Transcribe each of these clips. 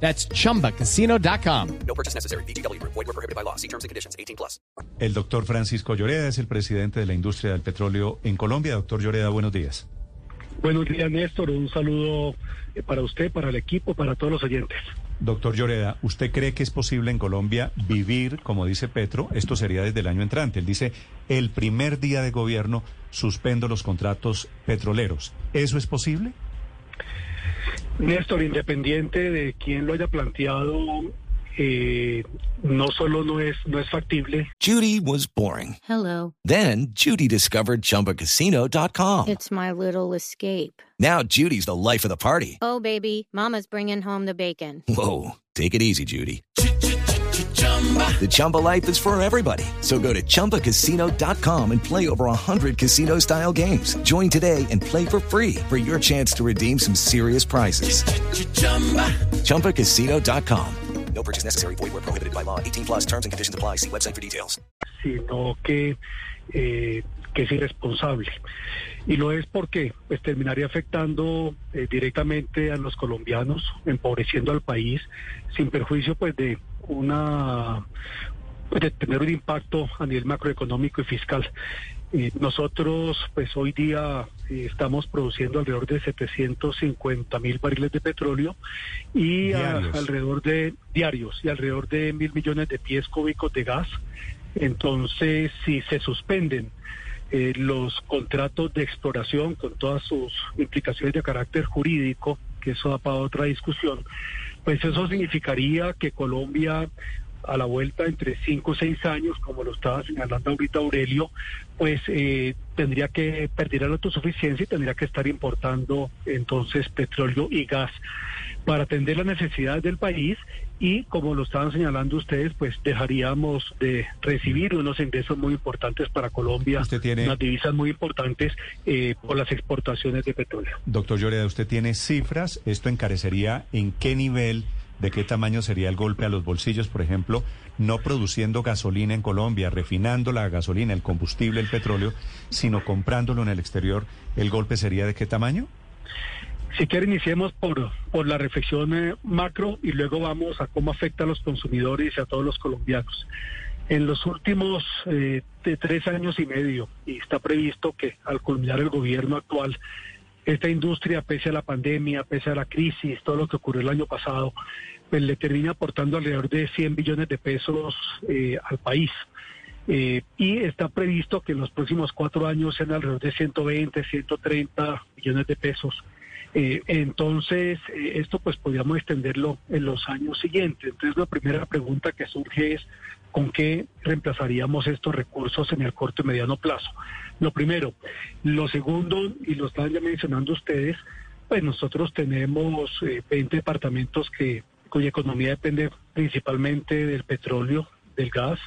That's chumbacasino.com. No purchase necessary. BGW. Void were prohibited by law. See terms and conditions. 18 plus. El doctor Francisco Lloreda es el presidente de la industria del petróleo en Colombia. Doctor Lloreda, buenos días. Buenos días, Néstor. Un saludo eh, para usted, para el equipo, para todos los oyentes. Doctor Lloreda, ¿usted cree que es posible en Colombia vivir, como dice Petro, esto sería desde el año entrante? Él dice, el primer día de gobierno suspendo los contratos petroleros. ¿Eso es posible? Néstor, independiente de quién lo haya planteado, eh, no solo no es, no es factible, Judy was boring. Hello. Then Judy discovered ChumbaCasino.com. It's my little escape. Now Judy's the life of the party. Oh, baby, Mama's bringing home the bacon. Whoa, take it easy, Judy. The Chumba life is for everybody. So go to ChumbaCasino.com and play over 100 casino-style games. Join today and play for free for your chance to redeem some serious prizes. ChumbaCasino.com. No purchase necessary. Void were prohibited by law. 18 plus terms and conditions apply. See website for details. sino que, eh, que es irresponsable. Y lo es porque pues, terminaría afectando eh, directamente a los colombianos, empobreciendo al país, sin perjuicio pues de una pues, de tener un impacto a nivel macroeconómico y fiscal. Eh, nosotros, pues hoy día eh, estamos produciendo alrededor de 750 mil barriles de petróleo y a- alrededor de diarios y alrededor de mil millones de pies cúbicos de gas. Entonces, si se suspenden eh, los contratos de exploración con todas sus implicaciones de carácter jurídico, que eso da para otra discusión, pues eso significaría que Colombia a la vuelta entre cinco o seis años, como lo estaba señalando ahorita Aurelio, pues eh, tendría que perder la autosuficiencia y tendría que estar importando entonces petróleo y gas. Para atender las necesidades del país y como lo estaban señalando ustedes, pues dejaríamos de recibir unos ingresos muy importantes para Colombia, Usted tiene- unas divisas muy importantes eh, por las exportaciones de petróleo. Doctor Lloreda, ¿usted tiene cifras? ¿Esto encarecería en qué nivel, de qué tamaño sería el golpe a los bolsillos, por ejemplo, no produciendo gasolina en Colombia, refinando la gasolina, el combustible, el petróleo, sino comprándolo en el exterior? ¿El golpe sería de qué tamaño? Si quiere, iniciemos por, por la reflexión eh, macro y luego vamos a cómo afecta a los consumidores y a todos los colombianos. En los últimos eh, de tres años y medio, y está previsto que al culminar el gobierno actual, esta industria, pese a la pandemia, pese a la crisis, todo lo que ocurrió el año pasado, pues le termina aportando alrededor de 100 billones de pesos eh, al país. Eh, y está previsto que en los próximos cuatro años sean alrededor de 120, 130 billones de pesos. Eh, entonces, eh, esto pues podríamos extenderlo en los años siguientes. Entonces, la primera pregunta que surge es, ¿con qué reemplazaríamos estos recursos en el corto y mediano plazo? Lo primero. Lo segundo, y lo estaban ya mencionando ustedes, pues nosotros tenemos eh, 20 departamentos que, cuya economía depende principalmente del petróleo, del gas.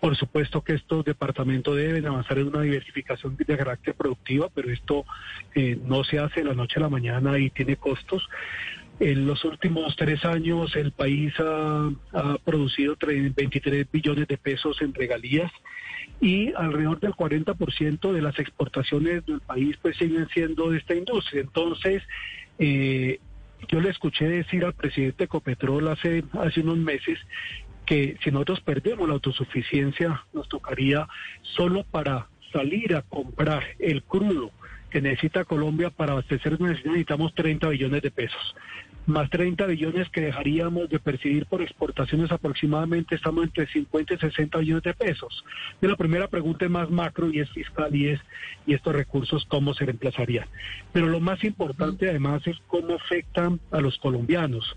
Por supuesto que estos departamentos deben avanzar en una diversificación de carácter productiva, pero esto eh, no se hace de la noche a la mañana y tiene costos. En los últimos tres años el país ha, producido tre- 23 billones de pesos en regalías y alrededor del 40% de las exportaciones del país pues siguen siendo de esta industria. Entonces, eh, yo le escuché decir al presidente Ecopetrol hace, hace unos meses que si nosotros perdemos la autosuficiencia, nos tocaría solo para salir a comprar el crudo que necesita Colombia para abastecer necesitamos 30 billones de pesos. Más 30 billones que dejaríamos de percibir por exportaciones aproximadamente estamos entre 50 y 60 billones de pesos. Y la primera pregunta es más macro y es fiscal y es y estos recursos cómo se reemplazarían. Pero lo más importante además es cómo afectan a los colombianos.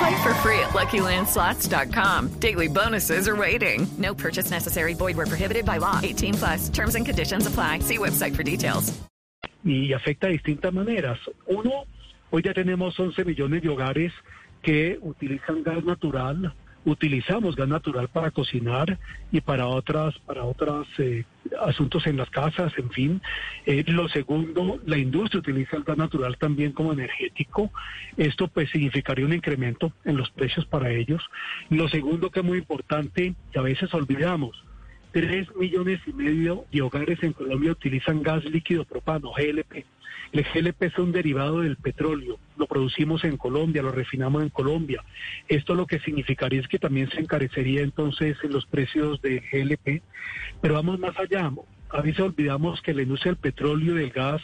Play for free at LuckyLandSlots.com. Daily bonuses are waiting. No purchase necessary. Void were prohibited by law. 18 plus. Terms and conditions apply. See website for details. y afecta de distintas maneras. Uno, hoy ya tenemos 11 millones de hogares que utilizan gas natural, utilizamos gas natural para cocinar y para otras, para otros asuntos en las casas, en fin. Eh, lo segundo, la industria utiliza el gas natural también como energético. Esto pues significaría un incremento en los precios para ellos. Lo segundo que es muy importante, que a veces olvidamos, Tres millones y medio de hogares en Colombia utilizan gas líquido propano, GLP. El GLP es un derivado del petróleo. Lo producimos en Colombia, lo refinamos en Colombia. Esto lo que significaría es que también se encarecería entonces en los precios de GLP. Pero vamos más allá. A veces olvidamos que la industria del petróleo y del gas,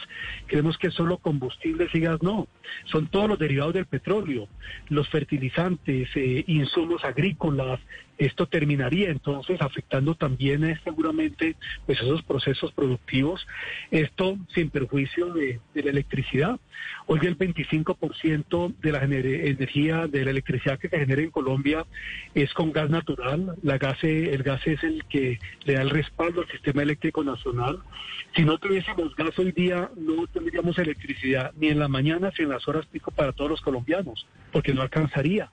creemos que es solo combustibles y gas. No, son todos los derivados del petróleo, los fertilizantes, eh, insumos agrícolas, esto terminaría entonces afectando también eh, seguramente pues esos procesos productivos, esto sin perjuicio de, la electricidad. Hoy el 25% de la energía, de la electricidad que se genera en Colombia es con gas natural, la gas, el gas es el que le da el respaldo al sistema eléctrico nacional. Si no tuviésemos gas hoy día, no tendríamos electricidad ni en la mañana ni en las horas pico para todos los colombianos, porque no alcanzaría.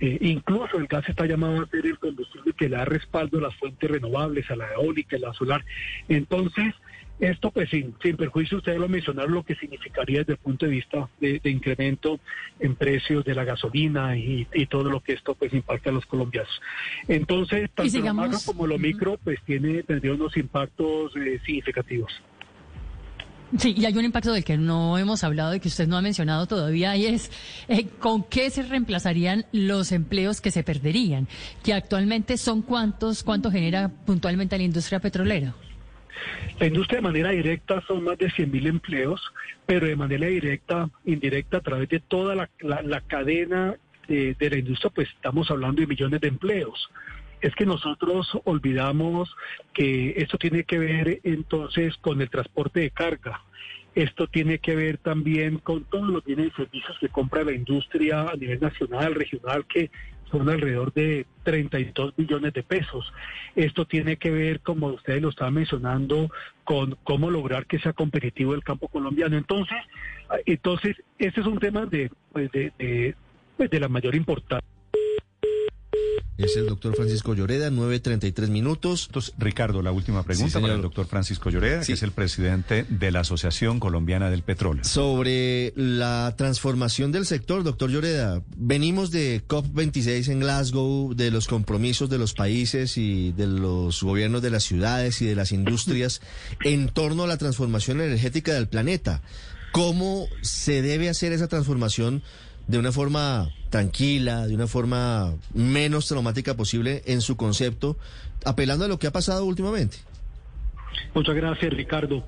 Eh, incluso el gas está llamado a ser el combustible que le da respaldo a las fuentes renovables, a la eólica, a la solar. Entonces, esto, pues sin, sin perjuicio, ustedes lo mencionaron, lo que significaría desde el punto de vista de, incremento en precios de la gasolina y, todo lo que esto pues impacta a los colombianos. Entonces, tanto lo macro como lo micro, pues tiene, tendría unos impactos eh, significativos. Sí, y hay un impacto del que no hemos hablado y que usted no ha mencionado todavía y es eh, con qué se reemplazarían los empleos que se perderían, que actualmente son cuántos, cuánto genera puntualmente la industria petrolera. La industria de manera directa son más de 100 mil empleos, pero de manera directa, indirecta, a través de toda la, cadena de, de, la industria, pues estamos hablando de millones de empleos. Es que nosotros olvidamos que esto tiene que ver entonces con el transporte de carga. Esto tiene que ver también con todos los bienes y servicios que compra la industria a nivel nacional, regional, que son alrededor de 32 billones de pesos. Esto tiene que ver, como ustedes lo estaban mencionando, con cómo lograr que sea competitivo el campo colombiano. Entonces, entonces este es un tema de, pues de, de, pues de la mayor importancia. Es el doctor Francisco Lloreda, 9.33 minutos. Entonces, Ricardo, la última pregunta para el doctor Francisco Lloreda, que es el presidente de la Asociación Colombiana del Petróleo. Sobre la transformación del sector, doctor Lloreda, venimos de COP26 en Glasgow, de los compromisos de los países y de los gobiernos de las ciudades y de las industrias en torno a la transformación energética del planeta. ¿Cómo se debe hacer esa transformación? De una forma tranquila, de una forma menos traumática posible en su concepto, apelando a lo que ha pasado últimamente. Muchas gracias, Ricardo.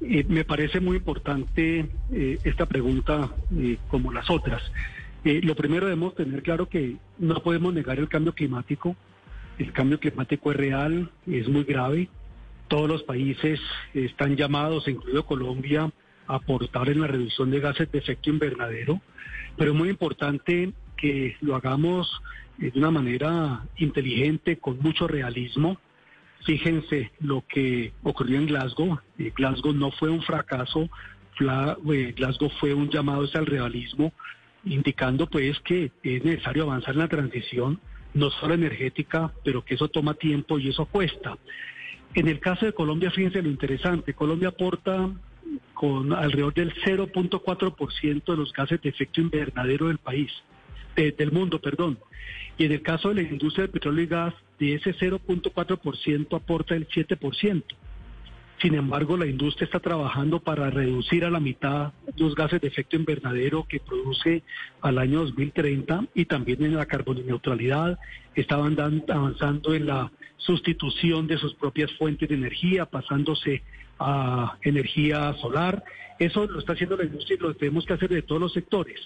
Eh, me parece muy importante eh, esta pregunta eh, como las otras. lo primero debemos tener claro que no podemos negar el cambio climático. El cambio climático es real, es muy grave. Todos los países están llamados, incluido Colombia, aportar en la reducción de gases de efecto invernadero pero es muy importante que lo hagamos eh, de una manera inteligente, con mucho realismo. Fíjense lo que ocurrió en Glasgow. Eh, Glasgow no fue un fracaso, eh, Glasgow fue un llamado al realismo, indicando pues que es necesario avanzar en la transición, no solo energética, pero que eso toma tiempo y eso cuesta. En el caso de Colombia, fíjense lo interesante, Colombia aporta con alrededor del 0.4% de los gases de efecto invernadero del país, del mundo, perdón. Y en el caso de la industria del petróleo y gas, de ese 0.4% aporta el 7%. Sin embargo, la industria está trabajando para reducir a la mitad los gases de efecto invernadero que produce al año 2030 y también en la carboneutralidad. Estaban avanzando en la sustitución de sus propias fuentes de energía, pasándose a energía solar. Eso lo está haciendo la industria y lo tenemos que hacer de todos los sectores.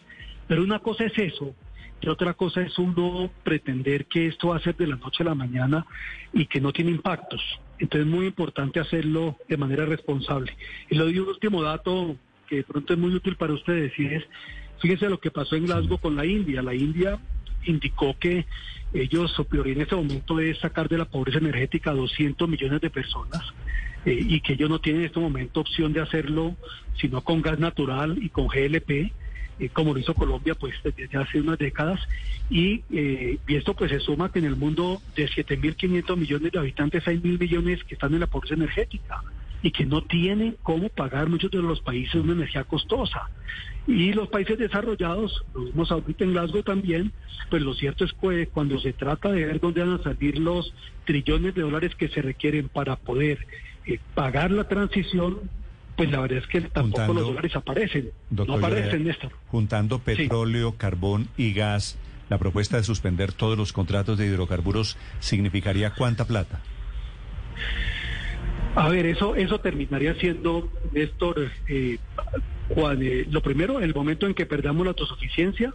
Pero una cosa es eso, y otra cosa es uno pretender que esto va a ser de la noche a la mañana y que no tiene impactos. Entonces es muy importante hacerlo de manera responsable. Y le doy un último dato que de pronto es muy útil para ustedes y es Fíjese lo que pasó en Glasgow con la India. La India indicó que ellos su prioridad en este momento es sacar de la pobreza energética a 200 millones de personas eh, y que ellos no tienen en este momento opción de hacerlo sino con gas natural y con GLP eh, como lo hizo Colombia pues desde hace unas décadas y, eh, y esto pues se suma que en el mundo de 7.500 millones de habitantes hay mil millones que están en la pobreza energética y que no tienen cómo pagar muchos de los países una energía costosa. Y los países desarrollados, lo vimos ahorita en Glasgow también, pues lo cierto es que cuando se trata de ver dónde van a salir los trillones de dólares que se requieren para poder eh, pagar la transición, pues la verdad es que tampoco Juntando- los dólares aparecen. Doctor no aparecen, Néstor. Juntando petróleo, carbón y gas, la propuesta de suspender todos los contratos de hidrocarburos significaría cuánta plata. A ver, eso, eso terminaría siendo, Néstor, eh, cuan- eh, lo primero, el momento en que perdamos la autosuficiencia,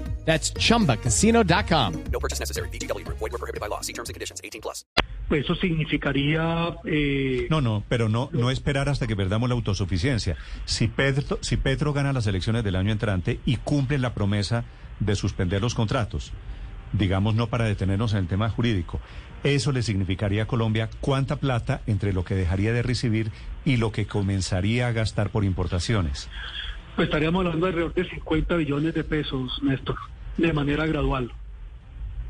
That's chumbacasino.com. No purchase necessary. VGW Group. Void were prohibited by law. See terms and conditions. 18 plus. pues eso significaría... eh, No, no, pero no, no esperar hasta que perdamos la autosuficiencia. Si Petro, si Petro gana las elecciones del año entrante y cumple la promesa de suspender los contratos, digamos no para detenernos en el tema jurídico, eso le significaría a Colombia cuánta plata entre lo que dejaría de recibir y lo que comenzaría a gastar por importaciones. Pues estaríamos hablando de alrededor de 50 billones de pesos, Néstor, de manera gradual.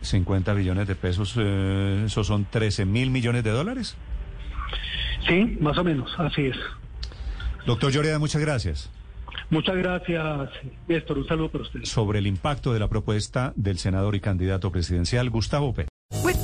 50 billones de pesos, eh, eso son 13 mil millones de dólares. Sí, más o menos, así es. Doctor Lloreda, muchas gracias. Muchas gracias, Néstor. Un saludo para usted. Sobre el impacto de la propuesta del senador y candidato presidencial Gustavo Petro.